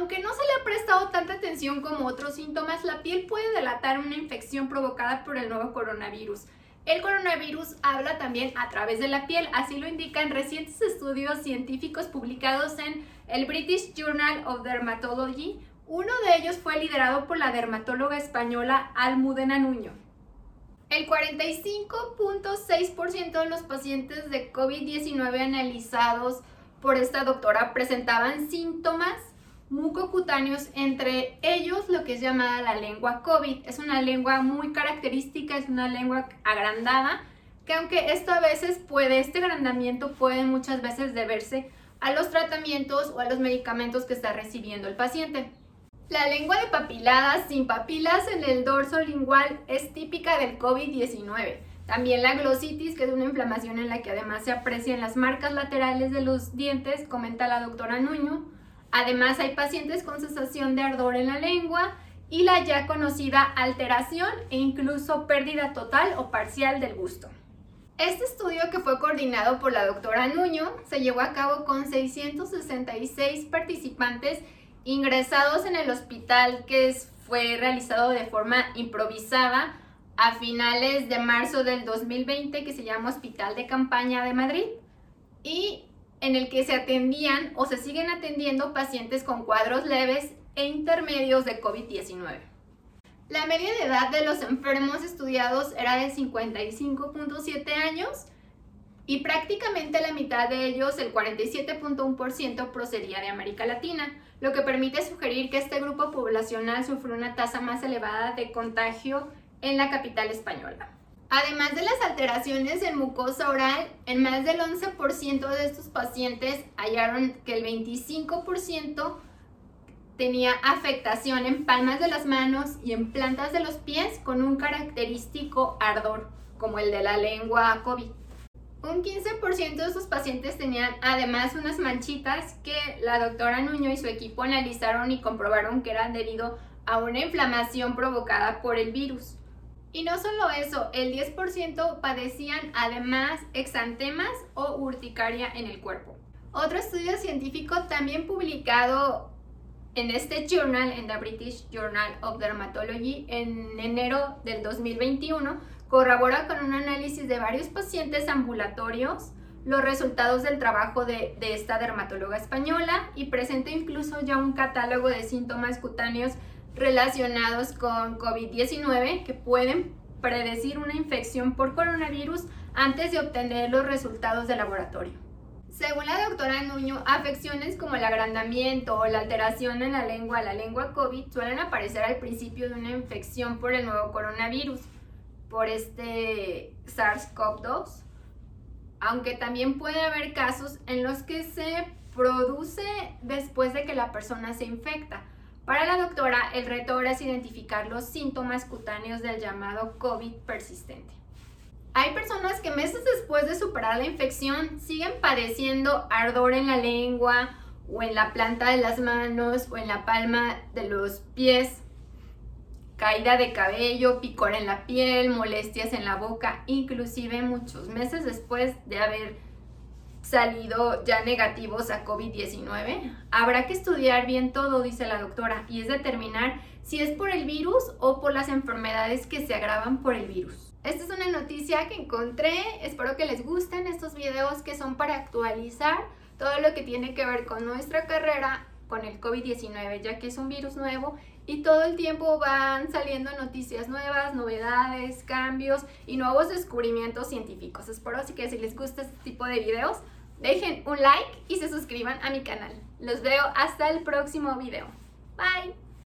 Aunque no se le ha prestado tanta atención como otros síntomas, la piel puede delatar una infección provocada por el nuevo coronavirus. El coronavirus habla también a través de la piel, así lo indican recientes estudios científicos publicados en el British Journal of Dermatology. Uno de ellos fue liderado por la dermatóloga española Almudena Nuño. El 45.6% de los pacientes de COVID-19 analizados por esta doctora presentaban síntomas mucocutáneos, entre ellos lo que es llamada la lengua COVID. Es una lengua muy característica, es una lengua agrandada, que aunque esto a veces puede, este agrandamiento puede muchas veces deberse a los tratamientos o a los medicamentos que está recibiendo el paciente. La lengua de papiladas sin papilas en el dorso lingual es típica del COVID-19. También la glositis, que es una inflamación en la que además se aprecian las marcas laterales de los dientes, comenta la doctora Nuño. Además hay pacientes con sensación de ardor en la lengua y la ya conocida alteración e incluso pérdida total o parcial del gusto. Este estudio que fue coordinado por la doctora Nuño se llevó a cabo con 666 participantes ingresados en el hospital que fue realizado de forma improvisada a finales de marzo del 2020 que se llama Hospital de Campaña de Madrid y en el que se atendían o se siguen atendiendo pacientes con cuadros leves e intermedios de COVID-19. La media de edad de los enfermos estudiados era de 55.7 años y prácticamente la mitad de ellos, el 47.1%, procedía de América Latina, lo que permite sugerir que este grupo poblacional sufrió una tasa más elevada de contagio en la capital española. Además de las alteraciones en mucosa oral, en más del 11% de estos pacientes hallaron que el 25% tenía afectación en palmas de las manos y en plantas de los pies con un característico ardor, como el de la lengua COVID. Un 15% de estos pacientes tenían además unas manchitas que la doctora Nuño y su equipo analizaron y comprobaron que eran debido a una inflamación provocada por el virus. Y no solo eso, el 10% padecían además exantemas o urticaria en el cuerpo. Otro estudio científico también publicado en este journal, en the British Journal of Dermatology, en enero del 2021, corrobora con un análisis de varios pacientes ambulatorios los resultados del trabajo de, de esta dermatóloga española y presenta incluso ya un catálogo de síntomas cutáneos relacionados con COVID-19 que pueden predecir una infección por coronavirus antes de obtener los resultados de laboratorio. Según la doctora Nuño, afecciones como el agrandamiento o la alteración en la lengua, la lengua COVID, suelen aparecer al principio de una infección por el nuevo coronavirus, por este SARS-CoV-2, aunque también puede haber casos en los que se produce después de que la persona se infecta. Para la doctora, el reto ahora es identificar los síntomas cutáneos del llamado COVID persistente. Hay personas que meses después de superar la infección siguen padeciendo ardor en la lengua o en la planta de las manos o en la palma de los pies, caída de cabello, picor en la piel, molestias en la boca, inclusive muchos meses después de haber salido ya negativos a COVID-19. Habrá que estudiar bien todo, dice la doctora, y es determinar si es por el virus o por las enfermedades que se agravan por el virus. Esta es una noticia que encontré, espero que les gusten estos videos que son para actualizar todo lo que tiene que ver con nuestra carrera con el COVID-19, ya que es un virus nuevo y todo el tiempo van saliendo noticias nuevas, novedades, cambios y nuevos descubrimientos científicos. Espero así que si les gusta este tipo de videos, dejen un like y se suscriban a mi canal. Los veo hasta el próximo video. Bye.